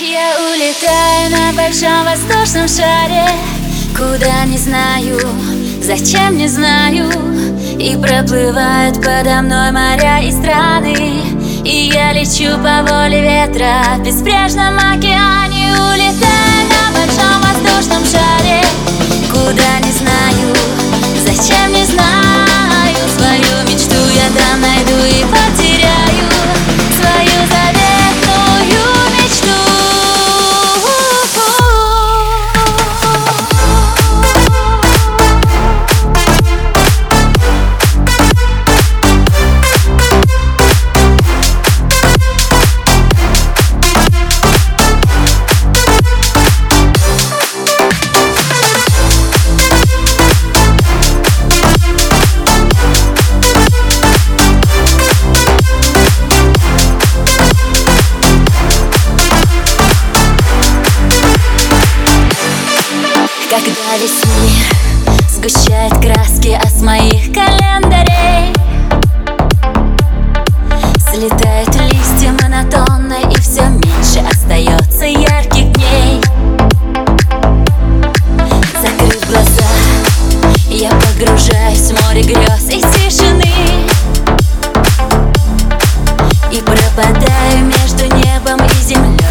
Я улетаю на большом воздушном шаре? Куда не знаю, зачем не знаю. И проплывают подо мной моря и страны. И я лечу по воле ветра в беспрежном океане Когда весь мир сгущает краски а с моих календарей. Слетают листья монотонно и все меньше остается ярких дней. Закрыв глаза, я погружаюсь в море грез и тишины. И пропадаю между небом и землей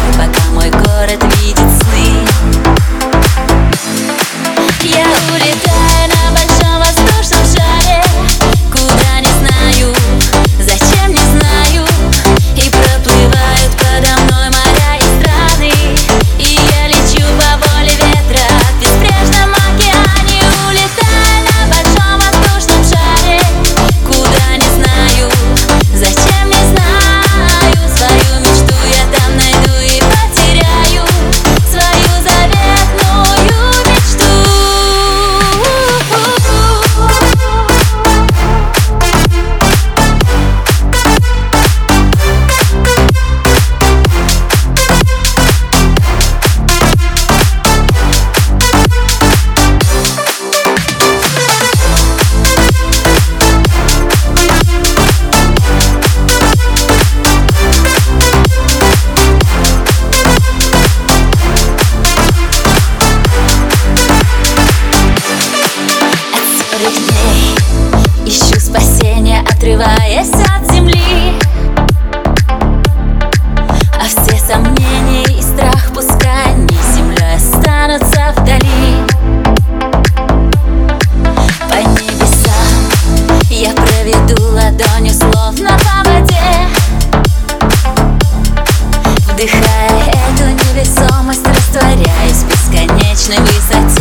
вечной высоте